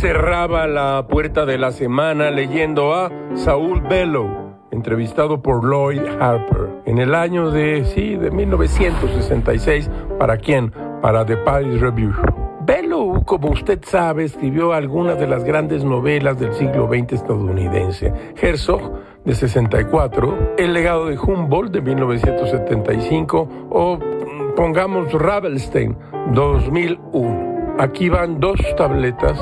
cerraba la puerta de la semana leyendo a Saúl Bellow, entrevistado por Lloyd Harper en el año de, sí, de 1966. ¿Para quién? Para The Paris Review. Bellow, como usted sabe, escribió algunas de las grandes novelas del siglo XX estadounidense. Herzog, de 64, El legado de Humboldt, de 1975, o mm, pongamos Ravelstein, 2001. Aquí van dos tabletas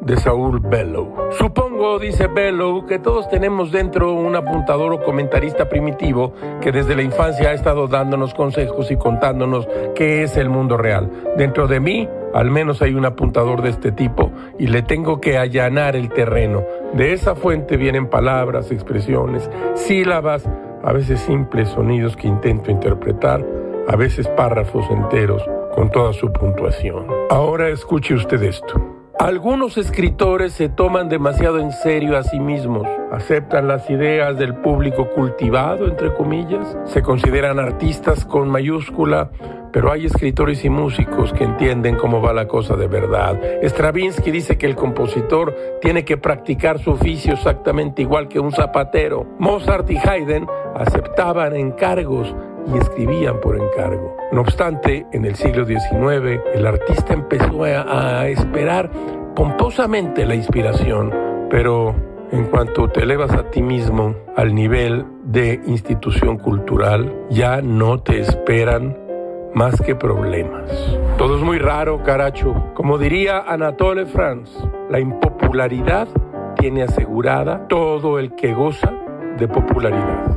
de Saúl Bellow. Supongo, dice Bellow, que todos tenemos dentro un apuntador o comentarista primitivo que desde la infancia ha estado dándonos consejos y contándonos qué es el mundo real. Dentro de mí, al menos hay un apuntador de este tipo y le tengo que allanar el terreno. De esa fuente vienen palabras, expresiones, sílabas, a veces simples sonidos que intento interpretar, a veces párrafos enteros con toda su puntuación. Ahora escuche usted esto. Algunos escritores se toman demasiado en serio a sí mismos, aceptan las ideas del público cultivado, entre comillas, se consideran artistas con mayúscula, pero hay escritores y músicos que entienden cómo va la cosa de verdad. Stravinsky dice que el compositor tiene que practicar su oficio exactamente igual que un zapatero. Mozart y Haydn aceptaban encargos y escribían por encargo. No obstante, en el siglo XIX, el artista empezó a, esperar pomposamente la inspiración, pero en cuanto te elevas a ti mismo al nivel de institución cultural, ya no te esperan más que problemas. Todo es muy raro, caracho. Como diría Anatole France, la impopularidad tiene asegurada todo el que goza de popularidad.